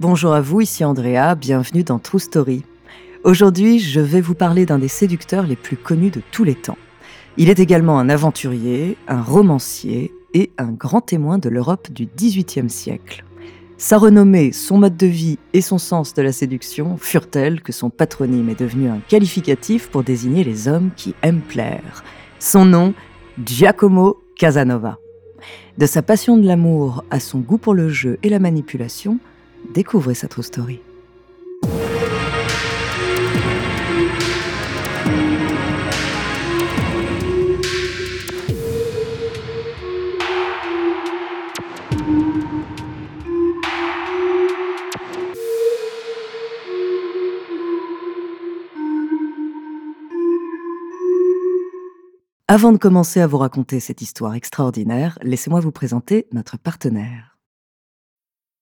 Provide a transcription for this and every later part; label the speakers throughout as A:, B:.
A: Bonjour à vous, ici Andrea, bienvenue dans True Story. Aujourd'hui, je vais vous parler d'un des séducteurs les plus connus de tous les temps. Il est également un aventurier, un romancier et un grand témoin de l'Europe du XVIIIe siècle. Sa renommée, son mode de vie et son sens de la séduction furent tels que son patronyme est devenu un qualificatif pour désigner les hommes qui aiment plaire. Son nom, Giacomo Casanova. De sa passion de l'amour à son goût pour le jeu et la manipulation, découvrez sa true story. Avant de commencer à vous raconter cette histoire extraordinaire, laissez-moi vous présenter notre partenaire.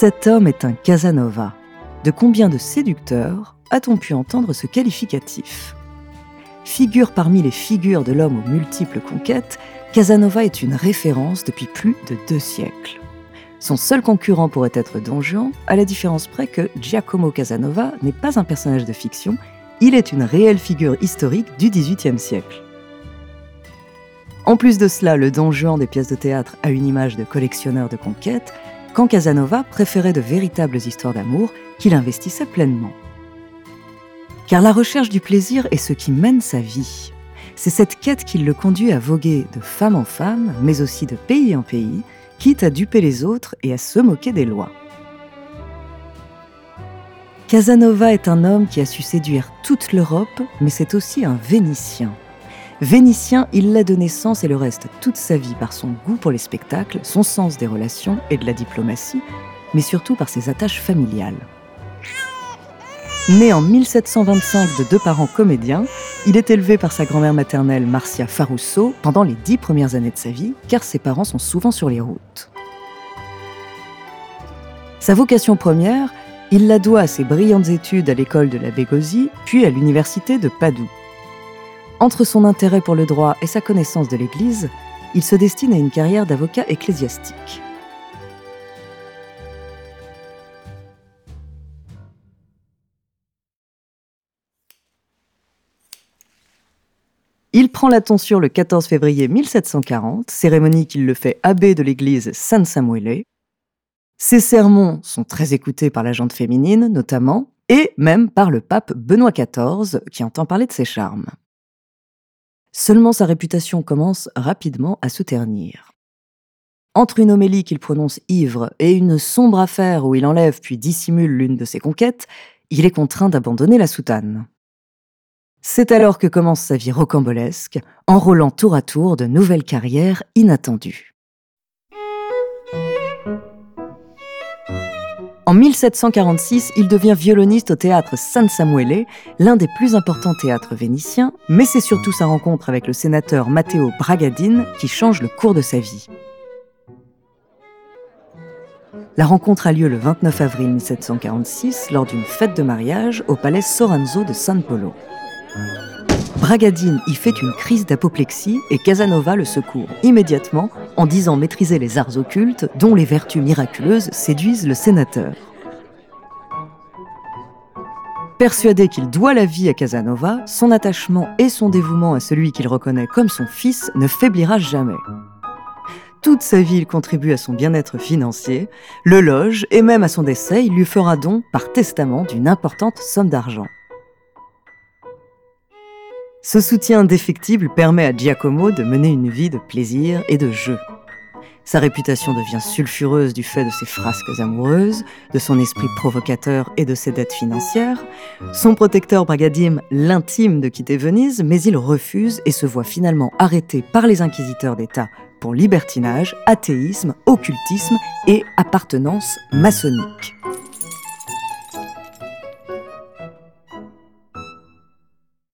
A: Cet homme est un Casanova. De combien de séducteurs a-t-on pu entendre ce qualificatif? Figure parmi les figures de l'homme aux multiples conquêtes, Casanova est une référence depuis plus de deux siècles. Son seul concurrent pourrait être Don Juan, à la différence près que Giacomo Casanova n'est pas un personnage de fiction, il est une réelle figure historique du XVIIIe siècle. En plus de cela, le Don Juan des pièces de théâtre a une image de collectionneur de conquêtes, quand Casanova préférait de véritables histoires d'amour qu'il investissait pleinement. Car la recherche du plaisir est ce qui mène sa vie. C'est cette quête qui le conduit à voguer de femme en femme, mais aussi de pays en pays, quitte à duper les autres et à se moquer des lois. Casanova est un homme qui a su séduire toute l'Europe, mais c'est aussi un Vénitien. Vénitien, il l'a de naissance et le reste toute sa vie par son goût pour les spectacles, son sens des relations et de la diplomatie, mais surtout par ses attaches familiales. Né en 1725 de deux parents comédiens, il est élevé par sa grand-mère maternelle Marcia Farusso pendant les dix premières années de sa vie, car ses parents sont souvent sur les routes. Sa vocation première, il la doit à ses brillantes études à l'école de la Bégosie, puis à l'université de Padoue. Entre son intérêt pour le droit et sa connaissance de l'Église, il se destine à une carrière d'avocat ecclésiastique. Il prend la tonsure le 14 février 1740, cérémonie qu'il le fait abbé de l'église San Samuele. Ses sermons sont très écoutés par la gente féminine, notamment, et même par le pape Benoît XIV, qui entend parler de ses charmes. Seulement sa réputation commence rapidement à se ternir. Entre une homélie qu'il prononce ivre et une sombre affaire où il enlève puis dissimule l'une de ses conquêtes, il est contraint d'abandonner la soutane. C'est alors que commence sa vie rocambolesque, enrôlant tour à tour de nouvelles carrières inattendues. En 1746, il devient violoniste au théâtre San Samuele, l'un des plus importants théâtres vénitiens, mais c'est surtout sa rencontre avec le sénateur Matteo Bragadin qui change le cours de sa vie. La rencontre a lieu le 29 avril 1746 lors d'une fête de mariage au palais Soranzo de San Polo. Bragadin y fait une crise d'apoplexie et Casanova le secourt immédiatement en disant maîtriser les arts occultes dont les vertus miraculeuses séduisent le sénateur. Persuadé qu'il doit la vie à Casanova, son attachement et son dévouement à celui qu'il reconnaît comme son fils ne faiblira jamais. Toute sa vie, il contribue à son bien-être financier, le loge et même à son décès, il lui fera don par testament d'une importante somme d'argent. Ce soutien indéfectible permet à Giacomo de mener une vie de plaisir et de jeu. Sa réputation devient sulfureuse du fait de ses frasques amoureuses, de son esprit provocateur et de ses dettes financières. Son protecteur Bragadime l'intime de quitter Venise, mais il refuse et se voit finalement arrêté par les inquisiteurs d'État pour libertinage, athéisme, occultisme et appartenance maçonnique.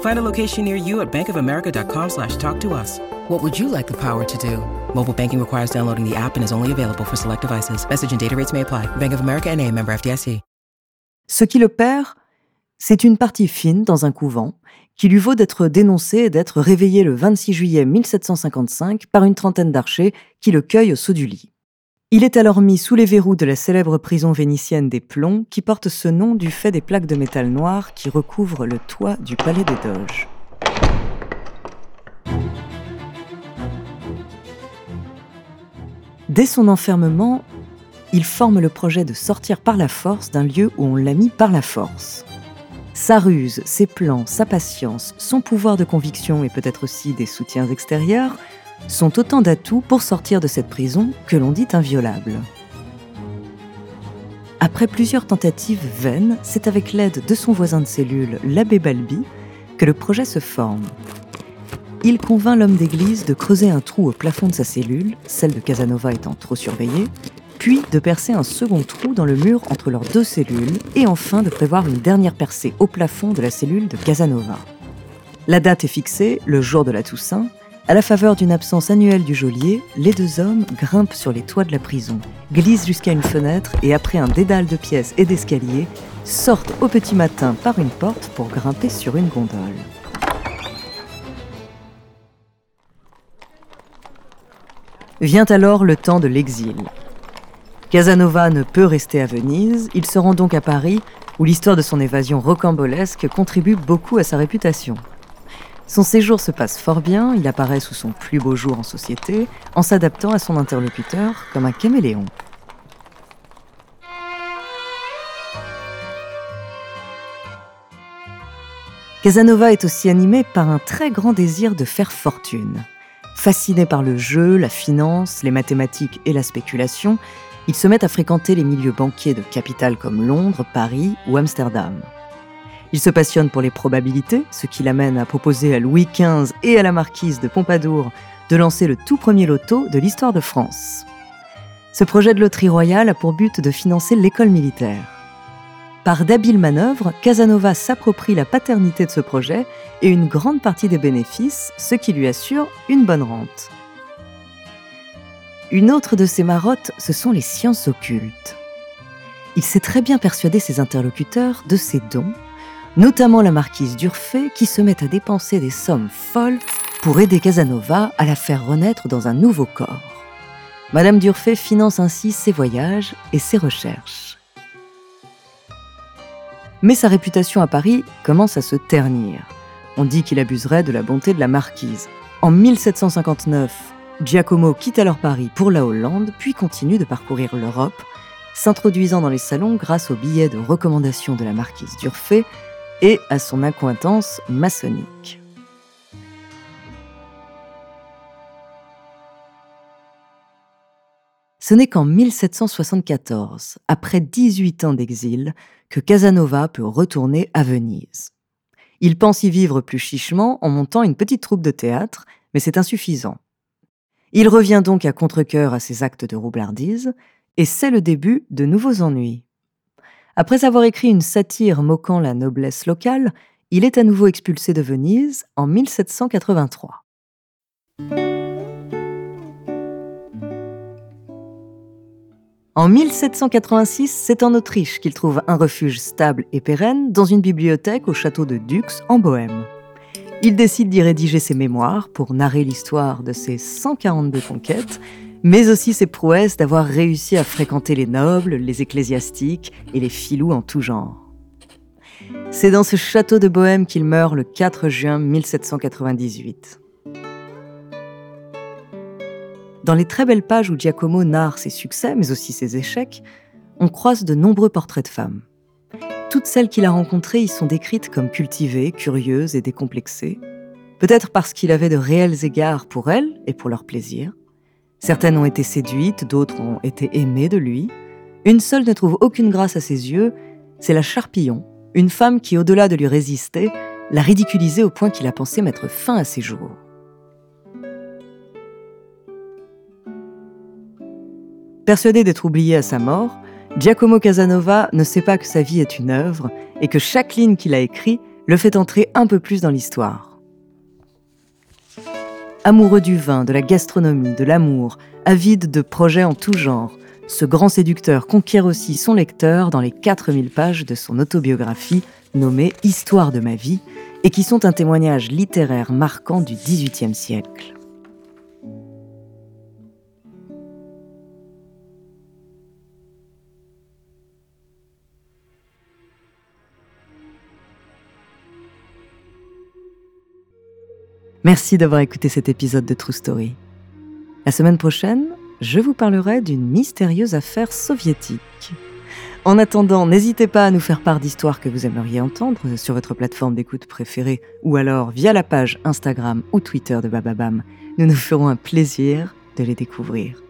B: Find a location near you at bankofamerica.com slash talk to us. What would you like the power to do? Mobile banking requires downloading the app and is only available for select devices. Message and data rates may apply. Bank of America and a member FDIC.
A: Ce qui le perd, c'est une partie fine dans un couvent qui lui vaut d'être dénoncé et d'être réveillé le 26 juillet 1755 par une trentaine d'archers qui le cueillent au saut du lit. Il est alors mis sous les verrous de la célèbre prison vénitienne des Plombs qui porte ce nom du fait des plaques de métal noir qui recouvrent le toit du palais des Doges. Dès son enfermement, il forme le projet de sortir par la force d'un lieu où on l'a mis par la force. Sa ruse, ses plans, sa patience, son pouvoir de conviction et peut-être aussi des soutiens extérieurs sont autant d'atouts pour sortir de cette prison que l'on dit inviolable. Après plusieurs tentatives vaines, c'est avec l'aide de son voisin de cellule, l'abbé Balbi, que le projet se forme. Il convainc l'homme d'église de creuser un trou au plafond de sa cellule, celle de Casanova étant trop surveillée, puis de percer un second trou dans le mur entre leurs deux cellules, et enfin de prévoir une dernière percée au plafond de la cellule de Casanova. La date est fixée, le jour de la Toussaint, à la faveur d'une absence annuelle du geôlier, les deux hommes grimpent sur les toits de la prison, glissent jusqu'à une fenêtre et après un dédale de pièces et d'escaliers, sortent au petit matin par une porte pour grimper sur une gondole. Vient alors le temps de l'exil. Casanova ne peut rester à Venise, il se rend donc à Paris, où l'histoire de son évasion rocambolesque contribue beaucoup à sa réputation. Son séjour se passe fort bien, il apparaît sous son plus beau jour en société, en s'adaptant à son interlocuteur comme un caméléon. Casanova est aussi animé par un très grand désir de faire fortune. Fasciné par le jeu, la finance, les mathématiques et la spéculation, il se met à fréquenter les milieux banquiers de capitales comme Londres, Paris ou Amsterdam. Il se passionne pour les probabilités, ce qui l'amène à proposer à Louis XV et à la marquise de Pompadour de lancer le tout premier loto de l'histoire de France. Ce projet de loterie royale a pour but de financer l'école militaire. Par d'habiles manœuvres, Casanova s'approprie la paternité de ce projet et une grande partie des bénéfices, ce qui lui assure une bonne rente. Une autre de ses marottes, ce sont les sciences occultes. Il sait très bien persuader ses interlocuteurs de ses dons notamment la marquise d'Urfé qui se met à dépenser des sommes folles pour aider Casanova à la faire renaître dans un nouveau corps. Madame d'Urfé finance ainsi ses voyages et ses recherches. Mais sa réputation à Paris commence à se ternir. On dit qu'il abuserait de la bonté de la marquise. En 1759, Giacomo quitte alors Paris pour la Hollande, puis continue de parcourir l'Europe, s'introduisant dans les salons grâce aux billets de recommandation de la marquise d'Urfé et à son accointance maçonnique. Ce n'est qu'en 1774, après 18 ans d'exil, que Casanova peut retourner à Venise. Il pense y vivre plus chichement en montant une petite troupe de théâtre, mais c'est insuffisant. Il revient donc à contre à ses actes de roublardise, et c'est le début de nouveaux ennuis. Après avoir écrit une satire moquant la noblesse locale, il est à nouveau expulsé de Venise en 1783. En 1786, c'est en Autriche qu'il trouve un refuge stable et pérenne dans une bibliothèque au château de Dux en Bohême. Il décide d'y rédiger ses mémoires pour narrer l'histoire de ses 142 conquêtes, mais aussi ses prouesses d'avoir réussi à fréquenter les nobles, les ecclésiastiques et les filous en tout genre. C'est dans ce château de Bohême qu'il meurt le 4 juin 1798. Dans les très belles pages où Giacomo narre ses succès, mais aussi ses échecs, on croise de nombreux portraits de femmes. Toutes celles qu'il a rencontrées y sont décrites comme cultivées, curieuses et décomplexées, peut-être parce qu'il avait de réels égards pour elles et pour leur plaisir. Certaines ont été séduites, d'autres ont été aimées de lui. Une seule ne trouve aucune grâce à ses yeux, c'est la Charpillon, une femme qui, au-delà de lui résister, l'a ridiculisé au point qu'il a pensé mettre fin à ses jours. Persuadé d'être oublié à sa mort, Giacomo Casanova ne sait pas que sa vie est une œuvre et que chaque ligne qu'il a écrite le fait entrer un peu plus dans l'histoire. Amoureux du vin, de la gastronomie, de l'amour, avide de projets en tout genre, ce grand séducteur conquiert aussi son lecteur dans les 4000 pages de son autobiographie nommée Histoire de ma vie et qui sont un témoignage littéraire marquant du XVIIIe siècle. Merci d'avoir écouté cet épisode de True Story. La semaine prochaine, je vous parlerai d'une mystérieuse affaire soviétique. En attendant, n'hésitez pas à nous faire part d'histoires que vous aimeriez entendre sur votre plateforme d'écoute préférée ou alors via la page Instagram ou Twitter de Bababam. Nous nous ferons un plaisir de les découvrir.